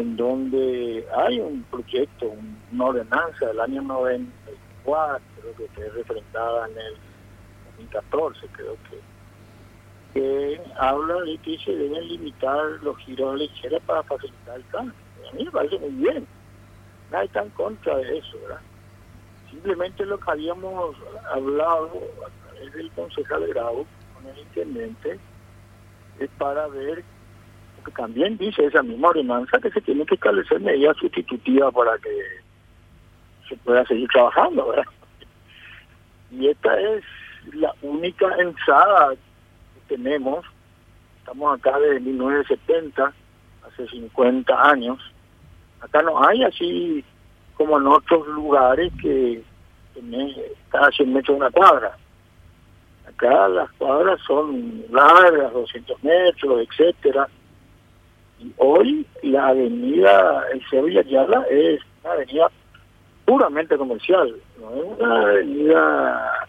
en donde hay un proyecto, una ordenanza del año 94, creo que fue referendada en el 2014, creo que, que habla de que se deben limitar los giros a la para facilitar el tránsito. A mí me parece muy bien. Nadie está en contra de eso, ¿verdad? Simplemente lo que habíamos hablado a través del concejal Grau con el intendente es para ver también dice esa misma ordenanza que se tiene que establecer medidas sustitutivas para que se pueda seguir trabajando, ¿verdad? Y esta es la única ensada que tenemos, estamos acá desde 1970, hace 50 años, acá no hay así como en otros lugares que cada 100 metros una cuadra. Acá las cuadras son largas, 200 metros, etcétera hoy la avenida Sevilla Yala es una avenida puramente comercial, no es una avenida,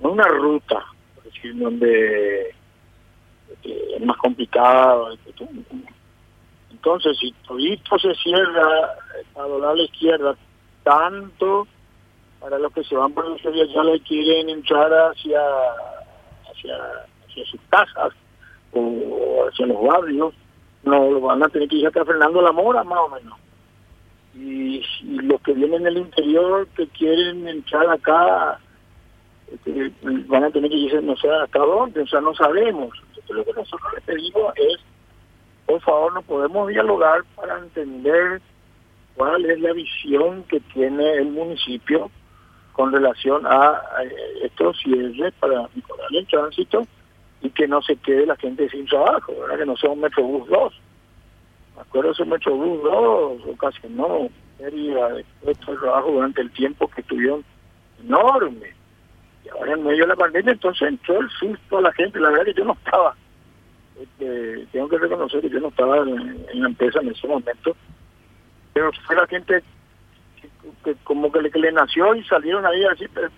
no es una ruta, por decir, donde eh, es más complicado. Entonces, si todo se cierra a doblar la izquierda, tanto para los que se van por la Sevilla Yala y quieren entrar hacia, hacia, hacia sus casas o hacia los barrios, no lo van a tener que ir acá Fernando La Mora más o menos. Y, los que vienen del interior que quieren entrar acá este, van a tener que irse no sé hasta dónde o sea no sabemos. Entonces, lo que nosotros le pedimos es por favor no podemos dialogar para entender cuál es la visión que tiene el municipio con relación a, estos cierres para mejorar el tránsito y que no se quede la gente sin trabajo, ¿verdad? que no sea un Metrobús 2. Me acuerdo ese Metrobús 2, ocasionó pérdida de puestos de trabajo durante el tiempo que estuvieron enorme. Y ahora en medio de la pandemia entonces entró el susto a la gente, la verdad que yo no estaba. Este, tengo que reconocer que yo no estaba en, la empresa en ese momento, pero fue la gente que, como que le, nació y salieron ahí así, pero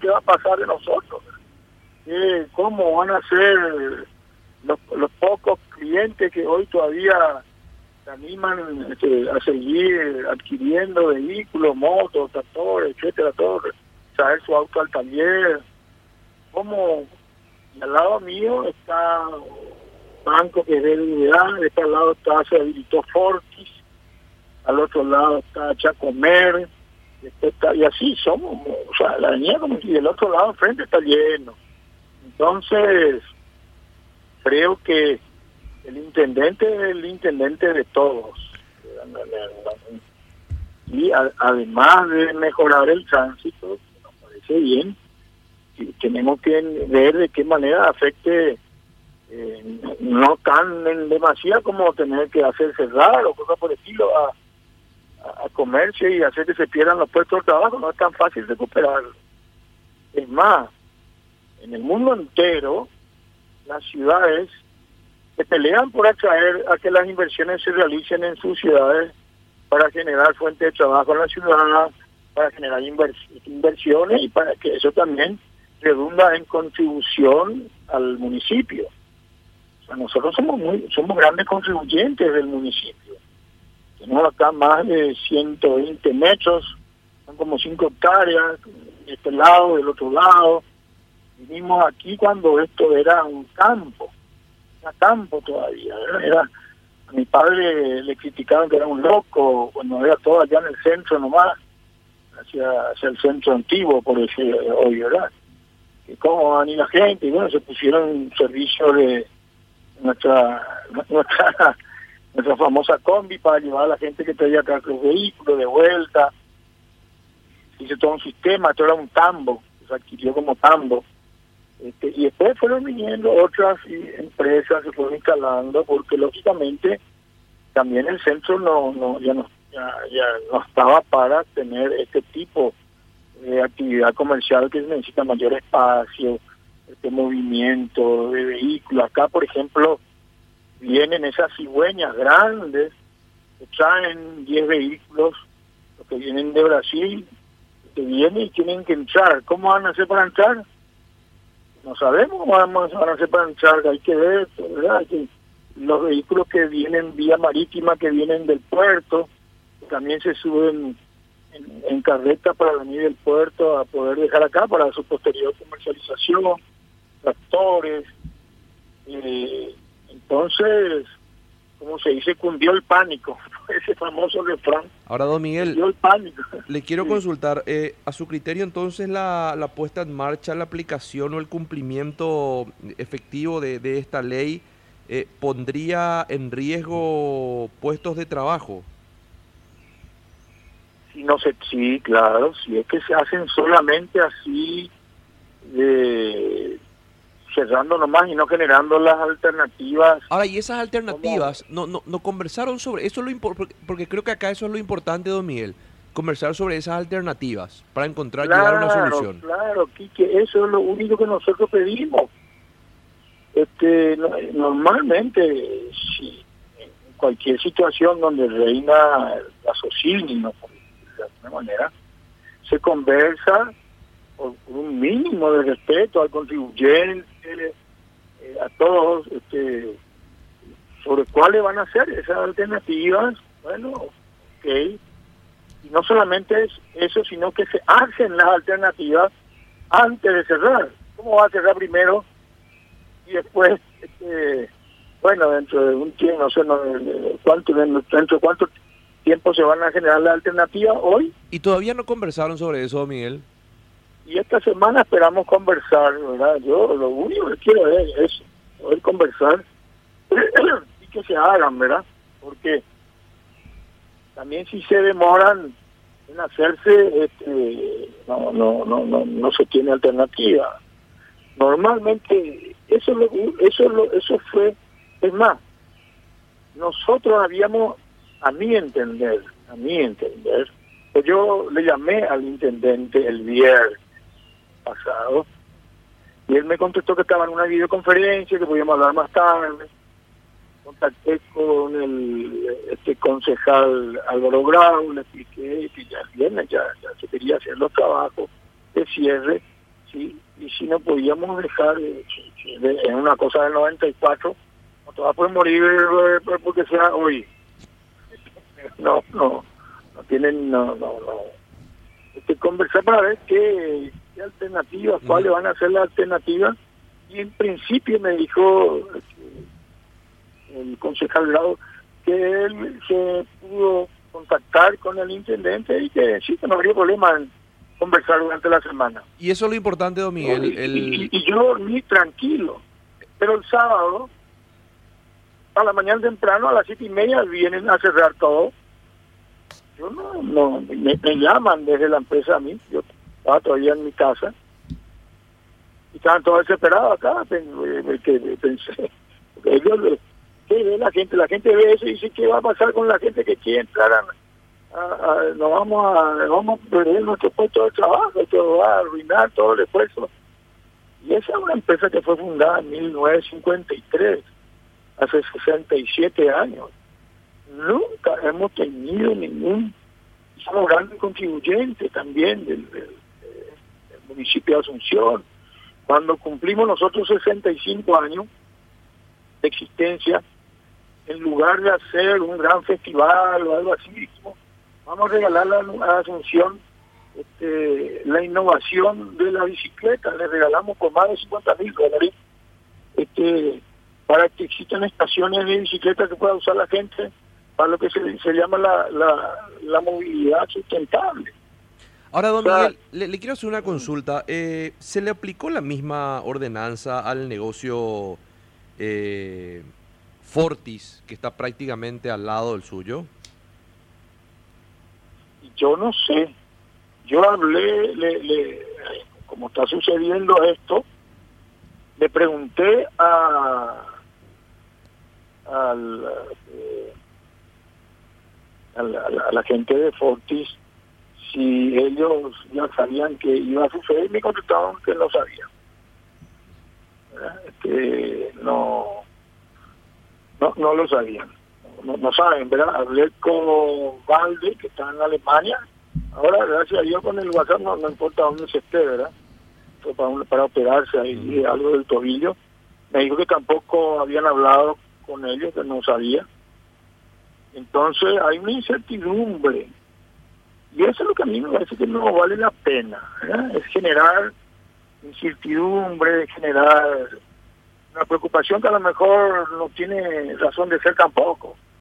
¿qué va a pasar de nosotros? Cómo van a ser los, pocos clientes que hoy todavía se animan este, a seguir adquiriendo vehículos, motos, tractores, etcétera, todo, traer su auto al taller. Como al lado mío está Banco que es de unidad, de este lado está se habilitó Fortis, al otro lado está Chacomer, y así somos, o sea, la avenida como y del otro lado frente está lleno. Entonces, creo que el intendente es el intendente de todos. Y además de mejorar el tránsito, nos parece bien, tenemos que ver de qué manera afecte eh, no tan en demasía como tener que hacer cerrar o cosas por el estilo a, a, comercio y hacer que se pierdan los puestos de trabajo, no es tan fácil recuperar. Es más, en el mundo entero, las ciudades se pelean por atraer a que las inversiones se realicen en sus ciudades para generar fuentes de trabajo en la ciudad, para generar inversiones y para que eso también redunda en contribución al municipio. Nosotros somos muy, somos grandes contribuyentes del municipio. Tenemos acá más de 120 metros, son como 5 hectáreas, de este lado, del otro lado, Vinimos aquí cuando esto era un campo, era campo todavía. Era, a mi padre le criticaban que era un loco, cuando era todo allá en el centro nomás, hacia, hacia el centro antiguo, por decir hoy, ¿verdad? Y cómo van a la gente, y bueno, se pusieron un servicio de nuestra, nuestra, nuestra famosa combi para llevar a la gente que traía acá los vehículos de vuelta. Hice todo un sistema, esto era un tambo, se adquirió como tambo este, y después fueron viniendo otras empresas que fueron instalando, porque lógicamente también el centro no, no ya no ya, no estaba para tener este tipo de actividad comercial que necesita mayor espacio, este movimiento de vehículos. Acá, por ejemplo, vienen esas cigüeñas grandes que traen 10 vehículos, los que vienen de Brasil, que vienen y tienen que entrar. ¿Cómo van a hacer para entrar? No sabemos vamos a hacer entrar, hay que ver, que los vehículos que vienen vía marítima, que vienen del puerto, también se suben en, carreta para venir del puerto a poder dejar acá para su posterior comercialización, tractores. Eh, entonces, como se dice, cundió el pánico, ese famoso refrán. Ahora, don Miguel, cundió el pánico. le quiero consultar, eh, a su criterio entonces la, la, puesta en marcha, la aplicación o el cumplimiento efectivo de, de esta ley eh, pondría en riesgo puestos de trabajo. Si no sé, sí, claro, si es que se hacen solamente así de cerrando nomás y no generando las alternativas. Ahora, y esas alternativas, no, no, no conversaron sobre eso, lo porque creo que acá eso es lo importante, don Miguel, conversar sobre esas alternativas para encontrar llegar a una solución. Claro, que eso es lo único que nosotros pedimos. Este, normalmente, si en cualquier situación donde reina la socinismo, de alguna manera, se conversa por, un mínimo de respeto al contribuyente, eh, a todos, este, sobre cuáles van a ser esas alternativas. Bueno, ok. Y no solamente es eso, sino que se hacen las alternativas antes de cerrar. ¿Cómo va a cerrar primero? Y después, este, bueno, dentro de un tiempo, no sé no, cuánto, dentro de cuánto tiempo se van a generar las alternativas hoy. ¿Y todavía no conversaron sobre eso, Miguel? Y esta semana esperamos conversar, ¿verdad? Yo lo único que quiero es, poder conversar y que se hagan, ¿verdad? Porque también si se demoran en hacerse, este, no, no, no, no, no se tiene alternativa. Normalmente eso lo, eso lo, eso fue, es más, nosotros habíamos, a mi entender, a mi entender, yo le llamé al intendente el viernes pasado. Y él me contestó que estaba en una videoconferencia, que podíamos hablar más tarde. Contacté con el este concejal Álvaro Grau, le expliqué que ya viene, ya, ya se quería hacer los trabajos de cierre, sí, y si no podíamos dejar en una cosa del 94, no todas pueden morir eh, porque sea hoy. No, no, no tienen, no, no, no. Que conversar para ver qué, alternativas, cuáles van a ser las alternativas. Y en principio me dijo este, el concejal Grado que él se pudo contactar con el intendente y que sí, que no habría problema en conversar durante la semana. Y eso es lo importante, don Miguel. Y, y, yo ni tranquilo. Pero el sábado, a la mañana temprano, a las siete y media, vienen a cerrar todo. Yo no, no me, me llaman desde la empresa a mí. Yo estaba todavía en mi casa. Y estaban todos desesperados acá que pensé ellos ¿qué ve la gente la gente ve eso y dice qué va a pasar con la gente que quiere entrar a, nos vamos a vamos perder nuestro puesto de trabajo esto va a arruinar todo el esfuerzo y esa es una empresa que fue fundada en 1953 hace 67 años. Nunca hemos tenido ningún somos grandes contribuyentes también del municipio de Asunción. Cuando cumplimos nosotros 65 años de existencia, en lugar de hacer un gran festival o algo así, vamos a regalar a Asunción este, la innovación de la bicicleta. Le regalamos por más de 50 mil dólares este, para que existan estaciones de bicicleta que pueda usar la gente para lo que se, se llama la, la, la movilidad sustentable. Ahora, don Miguel, le, quiero hacer una consulta. Eh, ¿Se le aplicó la misma ordenanza al negocio eh, Fortis, que está prácticamente al lado del suyo? Yo no sé. Yo hablé, le, como está sucediendo esto, le pregunté a, al, eh, a la gente de Fortis si ellos ya sabían que iba a suceder, me contestaron que no sabían. Que no, no, no lo sabían. No, saben, ¿verdad? Hablé con Valde, que está en Alemania. Ahora, gracias a Dios, con el WhatsApp no, importa dónde se esté, ¿verdad? para, para operarse ahí algo del tobillo. Me dijo que tampoco habían hablado con ellos que no sabía. Entonces hay una incertidumbre. Y eso es lo que a mí me parece que no vale la pena. Es generar incertidumbre, generar una preocupación que a lo mejor no tiene razón de ser tampoco.